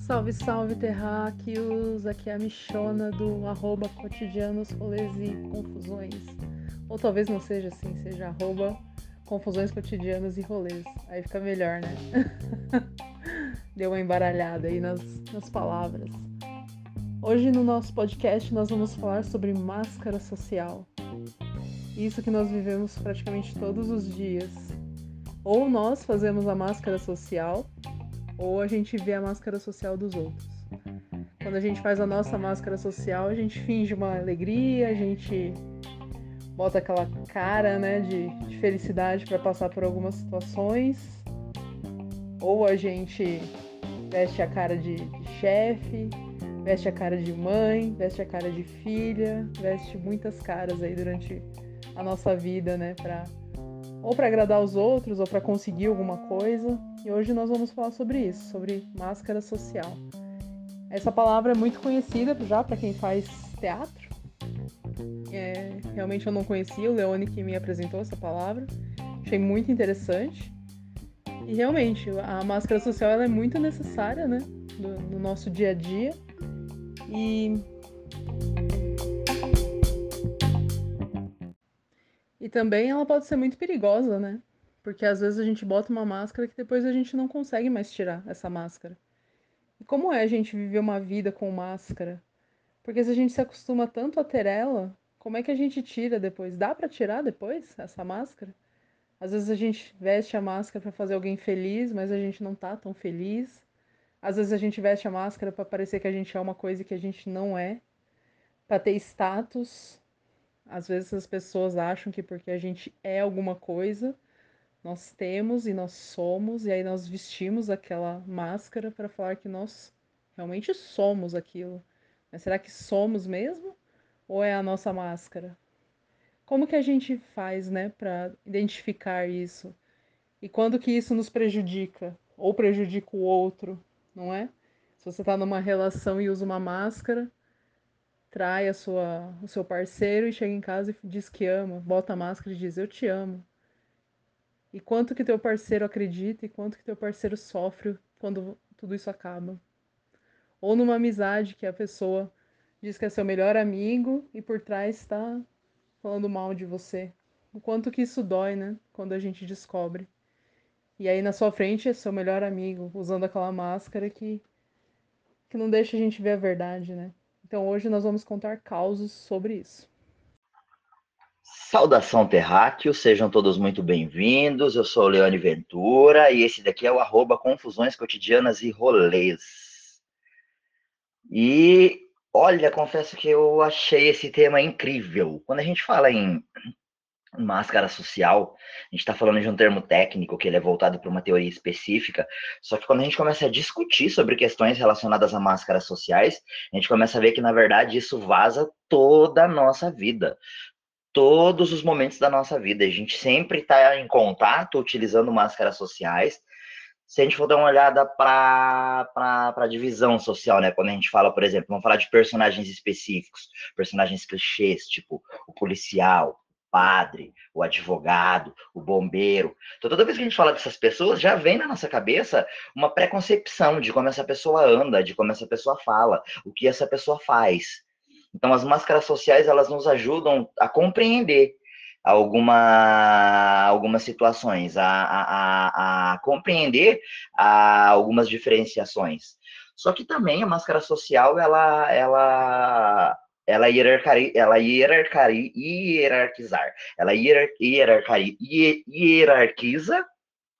Salve, salve, terráqueos! Aqui é a Michona do arroba cotidianos, rolês e confusões. Ou talvez não seja assim, seja arroba confusões cotidianas e rolês. Aí fica melhor, né? Deu uma embaralhada aí nas, nas palavras. Hoje no nosso podcast nós vamos falar sobre máscara social. Isso que nós vivemos praticamente todos os dias. Ou nós fazemos a máscara social, ou a gente vê a máscara social dos outros. Quando a gente faz a nossa máscara social, a gente finge uma alegria, a gente bota aquela cara né, de, de felicidade para passar por algumas situações, ou a gente veste a cara de, de chefe, veste a cara de mãe, veste a cara de filha, veste muitas caras aí durante a nossa vida, né, para ou para agradar os outros ou para conseguir alguma coisa. E hoje nós vamos falar sobre isso, sobre máscara social. Essa palavra é muito conhecida já para quem faz teatro. É, realmente eu não conhecia, o Leone que me apresentou essa palavra. Achei muito interessante. E realmente, a máscara social ela é muito necessária, né? No, no nosso dia a dia. E E também ela pode ser muito perigosa, né? Porque às vezes a gente bota uma máscara que depois a gente não consegue mais tirar essa máscara. E como é a gente viver uma vida com máscara? Porque se a gente se acostuma tanto a ter ela, como é que a gente tira depois? Dá para tirar depois essa máscara? Às vezes a gente veste a máscara para fazer alguém feliz, mas a gente não tá tão feliz. Às vezes a gente veste a máscara para parecer que a gente é uma coisa que a gente não é, para ter status, às vezes as pessoas acham que porque a gente é alguma coisa, nós temos e nós somos, e aí nós vestimos aquela máscara para falar que nós realmente somos aquilo. Mas será que somos mesmo? Ou é a nossa máscara? Como que a gente faz, né, para identificar isso? E quando que isso nos prejudica? Ou prejudica o outro, não é? Se você está numa relação e usa uma máscara, trai a sua, o seu parceiro e chega em casa e diz que ama, bota a máscara e diz eu te amo. E quanto que teu parceiro acredita e quanto que teu parceiro sofre quando tudo isso acaba. Ou numa amizade que a pessoa diz que é seu melhor amigo e por trás está falando mal de você. O quanto que isso dói, né? Quando a gente descobre. E aí na sua frente é seu melhor amigo, usando aquela máscara que, que não deixa a gente ver a verdade, né? Então hoje nós vamos contar causos sobre isso. Saudação terráqueo, sejam todos muito bem-vindos. Eu sou o Leone Ventura e esse daqui é o arroba Confusões Cotidianas e Rolês. E olha, confesso que eu achei esse tema incrível. Quando a gente fala em máscara social, a gente está falando de um termo técnico que ele é voltado para uma teoria específica, só que quando a gente começa a discutir sobre questões relacionadas a máscaras sociais, a gente começa a ver que, na verdade, isso vaza toda a nossa vida, todos os momentos da nossa vida. A gente sempre está em contato utilizando máscaras sociais, se a gente for dar uma olhada para a divisão social, né? Quando a gente fala, por exemplo, vamos falar de personagens específicos, personagens clichês, tipo o policial, padre, o advogado, o bombeiro. Então, toda vez que a gente fala dessas pessoas, já vem na nossa cabeça uma preconcepção de como essa pessoa anda, de como essa pessoa fala, o que essa pessoa faz. Então, as máscaras sociais, elas nos ajudam a compreender alguma, algumas situações, a, a, a, a compreender algumas diferenciações. Só que também a máscara social, ela, ela ela hierarcari, ela hierarcari, hierarquizar, ela hier, hierarcari, hierarquiza,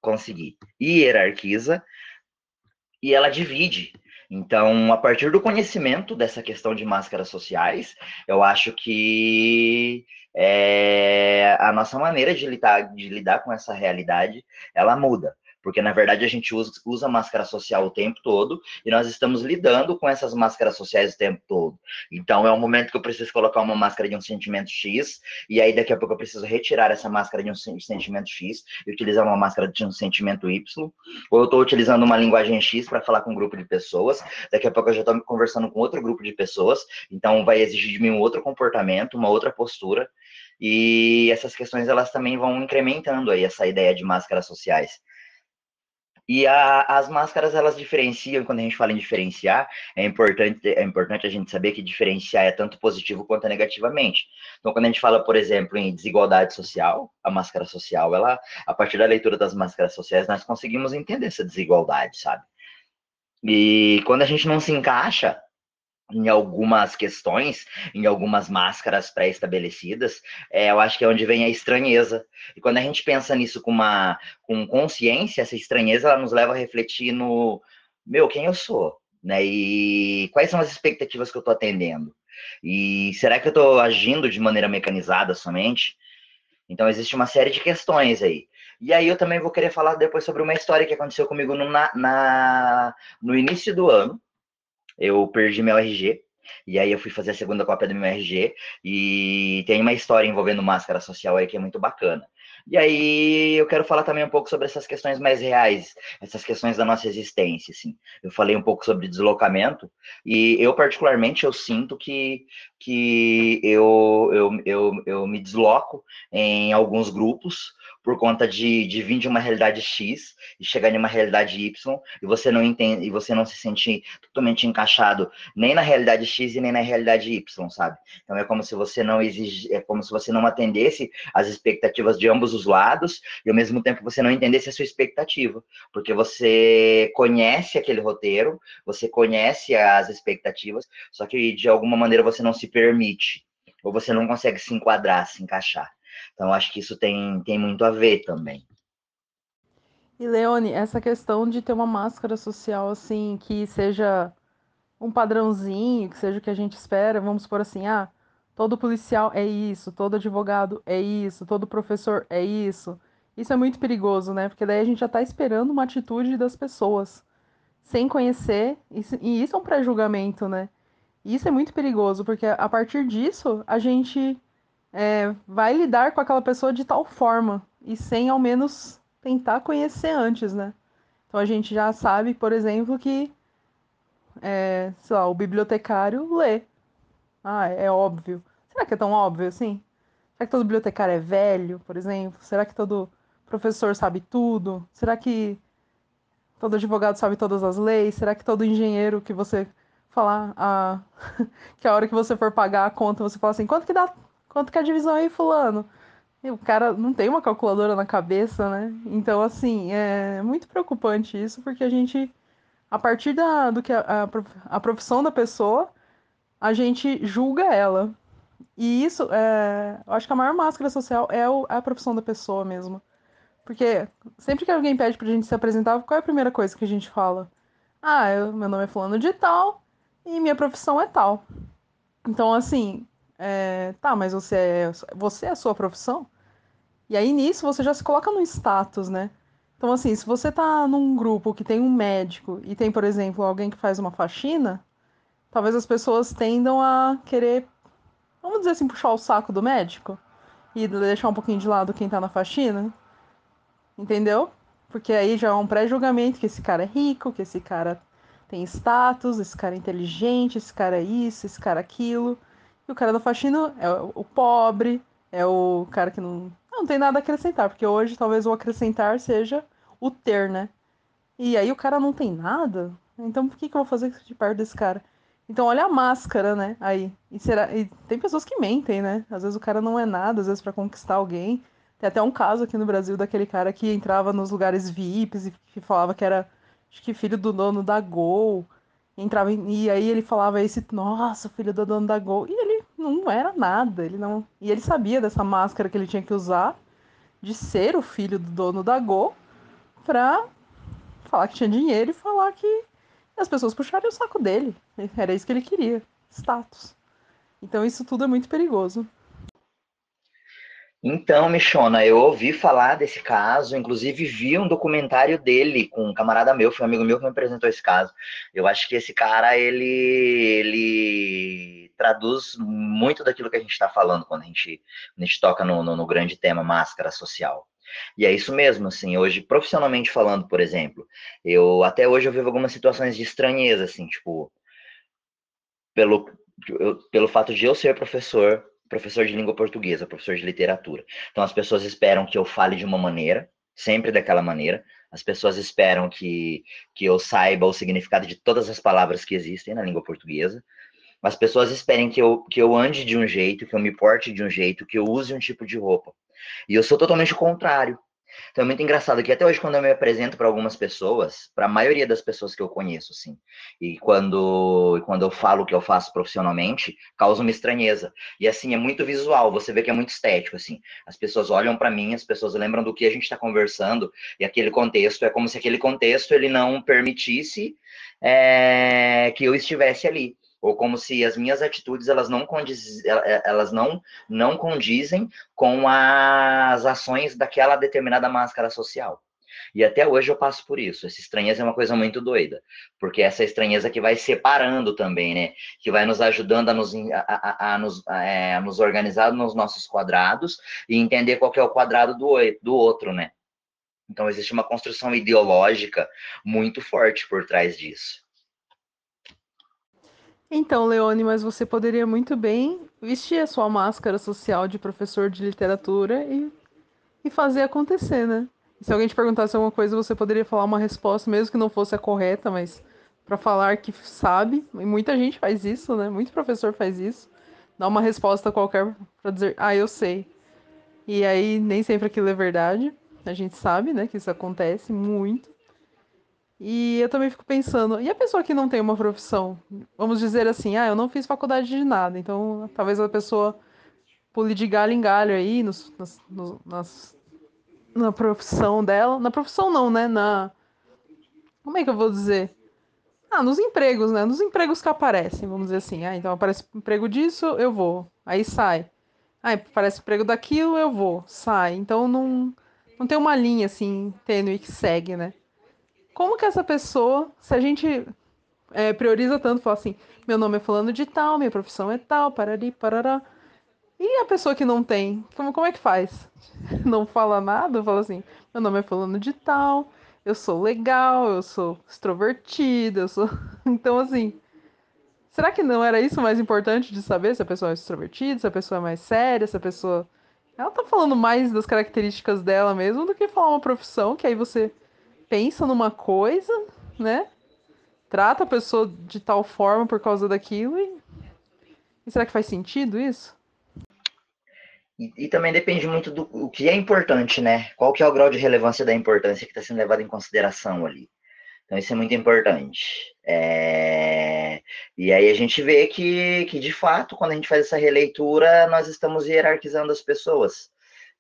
consegui, hierarquiza, e ela divide. Então, a partir do conhecimento dessa questão de máscaras sociais, eu acho que é, a nossa maneira de lidar, de lidar com essa realidade, ela muda porque na verdade a gente usa, usa máscara social o tempo todo e nós estamos lidando com essas máscaras sociais o tempo todo. Então é um momento que eu preciso colocar uma máscara de um sentimento X e aí daqui a pouco eu preciso retirar essa máscara de um sentimento X e utilizar uma máscara de um sentimento Y, ou eu estou utilizando uma linguagem X para falar com um grupo de pessoas, daqui a pouco eu já estou conversando com outro grupo de pessoas, então vai exigir de mim um outro comportamento, uma outra postura. E essas questões elas também vão incrementando aí essa ideia de máscaras sociais. E a, as máscaras, elas diferenciam, quando a gente fala em diferenciar, é importante, é importante a gente saber que diferenciar é tanto positivo quanto negativamente. Então, quando a gente fala, por exemplo, em desigualdade social, a máscara social, ela, a partir da leitura das máscaras sociais, nós conseguimos entender essa desigualdade, sabe? E quando a gente não se encaixa em algumas questões, em algumas máscaras pré-estabelecidas, é, eu acho que é onde vem a estranheza. E quando a gente pensa nisso com uma com consciência, essa estranheza ela nos leva a refletir no meu, quem eu sou, né? E quais são as expectativas que eu estou atendendo? E será que eu estou agindo de maneira mecanizada somente? Então existe uma série de questões aí. E aí eu também vou querer falar depois sobre uma história que aconteceu comigo no, na, na no início do ano, eu perdi meu RG. E aí eu fui fazer a segunda cópia do meu RG e tem uma história envolvendo máscara social aí que é muito bacana. E aí eu quero falar também um pouco sobre essas questões mais reais, essas questões da nossa existência, assim. Eu falei um pouco sobre deslocamento e eu particularmente eu sinto que, que eu, eu, eu, eu me desloco em alguns grupos por conta de, de vir de uma realidade X e chegar em uma realidade Y e você não entende e você não se sentir totalmente encaixado nem na realidade X e nem na realidade Y, sabe? Então é como se você não exige, é como se você não atendesse as expectativas de ambos os lados e ao mesmo tempo você não entendesse a sua expectativa, porque você conhece aquele roteiro, você conhece as expectativas, só que de alguma maneira você não se permite ou você não consegue se enquadrar, se encaixar. Então, acho que isso tem, tem muito a ver também. E, Leone, essa questão de ter uma máscara social, assim, que seja um padrãozinho, que seja o que a gente espera, vamos por assim, ah, todo policial é isso, todo advogado é isso, todo professor é isso. Isso é muito perigoso, né? Porque daí a gente já está esperando uma atitude das pessoas, sem conhecer, e isso é um pré-julgamento, né? Isso é muito perigoso, porque a partir disso a gente é, vai lidar com aquela pessoa de tal forma e sem ao menos tentar conhecer antes, né? Então a gente já sabe, por exemplo, que é, sei lá, o bibliotecário lê. Ah, é óbvio. Será que é tão óbvio assim? Será que todo bibliotecário é velho, por exemplo? Será que todo professor sabe tudo? Será que todo advogado sabe todas as leis? Será que todo engenheiro que você falar a... que a hora que você for pagar a conta, você fala assim, quanto que dá Quanto que é a divisão aí, fulano? E o cara não tem uma calculadora na cabeça, né? Então, assim, é muito preocupante isso, porque a gente, a partir da, do que a, a profissão da pessoa, a gente julga ela. E isso, é, eu acho que a maior máscara social é, o, é a profissão da pessoa mesmo. Porque sempre que alguém pede pra gente se apresentar, qual é a primeira coisa que a gente fala? Ah, eu, meu nome é fulano de tal e minha profissão é tal. Então, assim, é, tá, mas você é, você é a sua profissão? E aí nisso você já se coloca no status, né? Então, assim, se você tá num grupo que tem um médico e tem, por exemplo, alguém que faz uma faxina, talvez as pessoas tendam a querer, vamos dizer assim, puxar o saco do médico e deixar um pouquinho de lado quem tá na faxina. Entendeu? Porque aí já é um pré-julgamento que esse cara é rico, que esse cara tem status, esse cara é inteligente, esse cara é isso, esse cara é aquilo. E o cara da faxina é o pobre, é o cara que não, não tem nada a acrescentar, porque hoje talvez o acrescentar seja o ter, né? E aí o cara não tem nada, então por que, que eu vou fazer de perto desse cara? Então olha a máscara, né? Aí. E, será... e tem pessoas que mentem, né? Às vezes o cara não é nada, às vezes para conquistar alguém. Tem até um caso aqui no Brasil daquele cara que entrava nos lugares VIPs e que falava que era, acho que filho do dono da Gol. Entrava em... e aí ele falava esse, nossa, filho do dono da Gol. E ele não era nada, ele não. E ele sabia dessa máscara que ele tinha que usar de ser o filho do dono da Go pra falar que tinha dinheiro e falar que as pessoas puxarem o saco dele. Era isso que ele queria, status. Então isso tudo é muito perigoso. Então, Michona, eu ouvi falar desse caso, inclusive vi um documentário dele com um camarada meu, foi um amigo meu que me apresentou esse caso. Eu acho que esse cara, ele, ele traduz muito daquilo que a gente está falando quando a gente, a gente toca no, no, no grande tema máscara social. E é isso mesmo, assim, hoje, profissionalmente falando, por exemplo, eu até hoje eu vivo algumas situações de estranheza, assim, tipo, pelo, eu, pelo fato de eu ser professor, professor de língua portuguesa, professor de literatura. Então as pessoas esperam que eu fale de uma maneira, sempre daquela maneira. As pessoas esperam que, que eu saiba o significado de todas as palavras que existem na língua portuguesa. As pessoas esperem que eu, que eu ande de um jeito, que eu me porte de um jeito, que eu use um tipo de roupa. E eu sou totalmente o contrário. Então é muito engraçado que até hoje, quando eu me apresento para algumas pessoas, para a maioria das pessoas que eu conheço, assim, e quando, quando eu falo o que eu faço profissionalmente, causa uma estranheza. E assim, é muito visual, você vê que é muito estético, assim. As pessoas olham para mim, as pessoas lembram do que a gente está conversando, e aquele contexto é como se aquele contexto ele não permitisse é, que eu estivesse ali ou como se as minhas atitudes elas não condiz, elas não não condizem com as ações daquela determinada máscara social. E até hoje eu passo por isso. Essa estranheza é uma coisa muito doida, porque essa estranheza que vai separando também, né? Que vai nos ajudando a nos, a, a, a nos, é, nos organizar nos nossos quadrados e entender qual é o quadrado do, do outro, né? Então existe uma construção ideológica muito forte por trás disso. Então, Leone, mas você poderia muito bem vestir a sua máscara social de professor de literatura e, e fazer acontecer, né? E se alguém te perguntasse alguma coisa, você poderia falar uma resposta, mesmo que não fosse a correta, mas para falar que sabe. E muita gente faz isso, né? Muito professor faz isso. Dá uma resposta qualquer para dizer, ah, eu sei. E aí nem sempre aquilo é verdade. A gente sabe, né, que isso acontece muito. E eu também fico pensando, e a pessoa que não tem uma profissão? Vamos dizer assim, ah, eu não fiz faculdade de nada, então talvez a pessoa pule de galho em galho aí nos, nas, na profissão dela. Na profissão não, né? Na. Como é que eu vou dizer? Ah, nos empregos, né? Nos empregos que aparecem, vamos dizer assim. Ah, então aparece emprego disso, eu vou. Aí sai. Ah, aparece emprego daquilo, eu vou. Sai. Então não, não tem uma linha assim tênue que segue, né? Como que essa pessoa, se a gente é, prioriza tanto, fala assim, meu nome é fulano de tal, minha profissão é tal, parari, parará. E a pessoa que não tem, como, como é que faz? Não fala nada, fala assim, meu nome é fulano de tal, eu sou legal, eu sou extrovertida, eu sou... Então, assim, será que não era isso mais importante de saber se a pessoa é extrovertida, se a pessoa é mais séria, se a pessoa... Ela tá falando mais das características dela mesmo do que falar uma profissão, que aí você pensa numa coisa, né? Trata a pessoa de tal forma por causa daquilo e, e será que faz sentido isso? E, e, também depende muito do o que é importante, né? Qual que é o grau de relevância da importância que está sendo levado em consideração ali. Então isso é muito importante. É... E aí a gente vê que, que, de fato, quando a gente faz essa releitura, nós estamos hierarquizando as pessoas.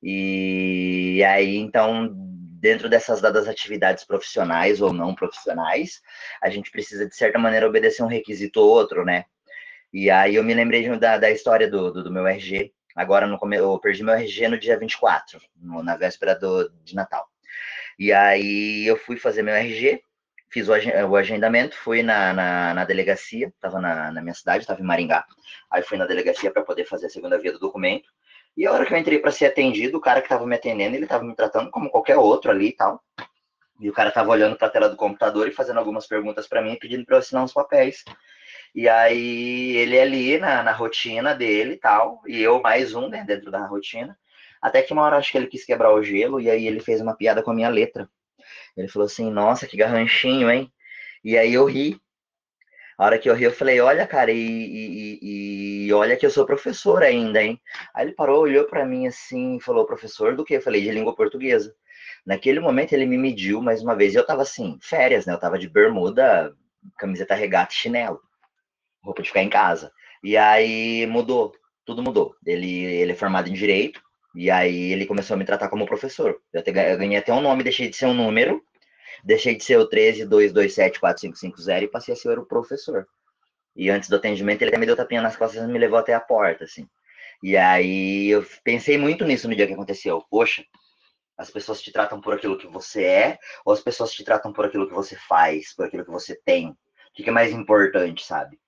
E aí, então, dentro dessas dadas atividades profissionais ou não profissionais, a gente precisa, de certa maneira, obedecer um requisito ou outro, né? E aí eu me lembrei da, da história do, do, do meu RG. Agora, no, eu perdi meu RG no dia 24, no, na véspera do, de Natal. E aí eu fui fazer meu RG, fiz o, o agendamento, fui na, na, na delegacia, estava na, na minha cidade, estava em Maringá. Aí fui na delegacia para poder fazer a segunda via do documento. E a hora que eu entrei para ser atendido, o cara que estava me atendendo, ele estava me tratando como qualquer outro ali e tal. E o cara estava olhando para a tela do computador e fazendo algumas perguntas para mim, pedindo para eu assinar uns papéis. E aí ele ali na, na rotina dele e tal, e eu mais um, né, dentro da rotina. Até que uma hora acho que ele quis quebrar o gelo e aí ele fez uma piada com a minha letra. Ele falou assim: "Nossa, que garranchinho, hein?" E aí eu ri. A hora que eu ri, eu falei, olha, cara, e, e, e olha que eu sou professor ainda, hein? Aí ele parou, olhou para mim assim falou, professor do quê? Eu falei, de língua portuguesa. Naquele momento ele me mediu mais uma vez e eu tava assim, férias, né? Eu tava de bermuda, camiseta regata e chinelo. Roupa de ficar em casa. E aí mudou, tudo mudou. Ele, ele é formado em direito, e aí ele começou a me tratar como professor. Eu, te, eu ganhei até um nome, deixei de ser um número, Deixei de ser o 132274550 e passei a ser o professor. E antes do atendimento, ele até me deu tapinha nas costas e me levou até a porta, assim. E aí eu pensei muito nisso no dia que aconteceu. Poxa, as pessoas te tratam por aquilo que você é, ou as pessoas te tratam por aquilo que você faz, por aquilo que você tem? O que é mais importante, sabe?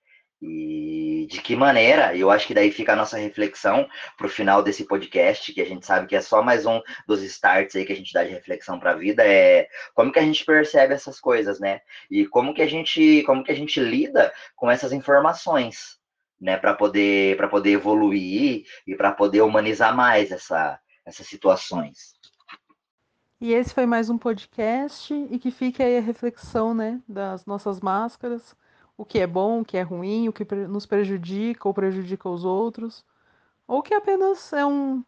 E de que maneira, eu acho que daí fica a nossa reflexão para o final desse podcast, que a gente sabe que é só mais um dos starts aí que a gente dá de reflexão para a vida, é como que a gente percebe essas coisas, né? E como que a gente, como que a gente lida com essas informações, né, para poder para poder evoluir e para poder humanizar mais essa, essas situações. E esse foi mais um podcast e que fique aí a reflexão, né, das nossas máscaras, o que é bom, o que é ruim, o que nos prejudica ou prejudica os outros, ou que apenas é um,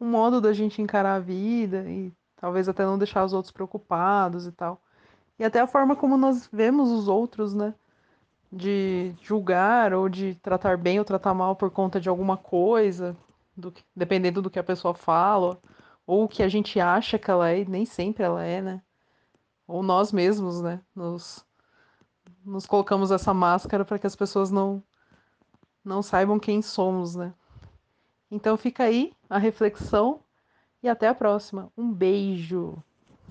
um modo da gente encarar a vida e talvez até não deixar os outros preocupados e tal. E até a forma como nós vemos os outros, né? De julgar ou de tratar bem ou tratar mal por conta de alguma coisa, do que, dependendo do que a pessoa fala, ou o que a gente acha que ela é, e nem sempre ela é, né? Ou nós mesmos, né? Nos, nos colocamos essa máscara para que as pessoas não, não saibam quem somos, né? Então fica aí a reflexão e até a próxima. Um beijo!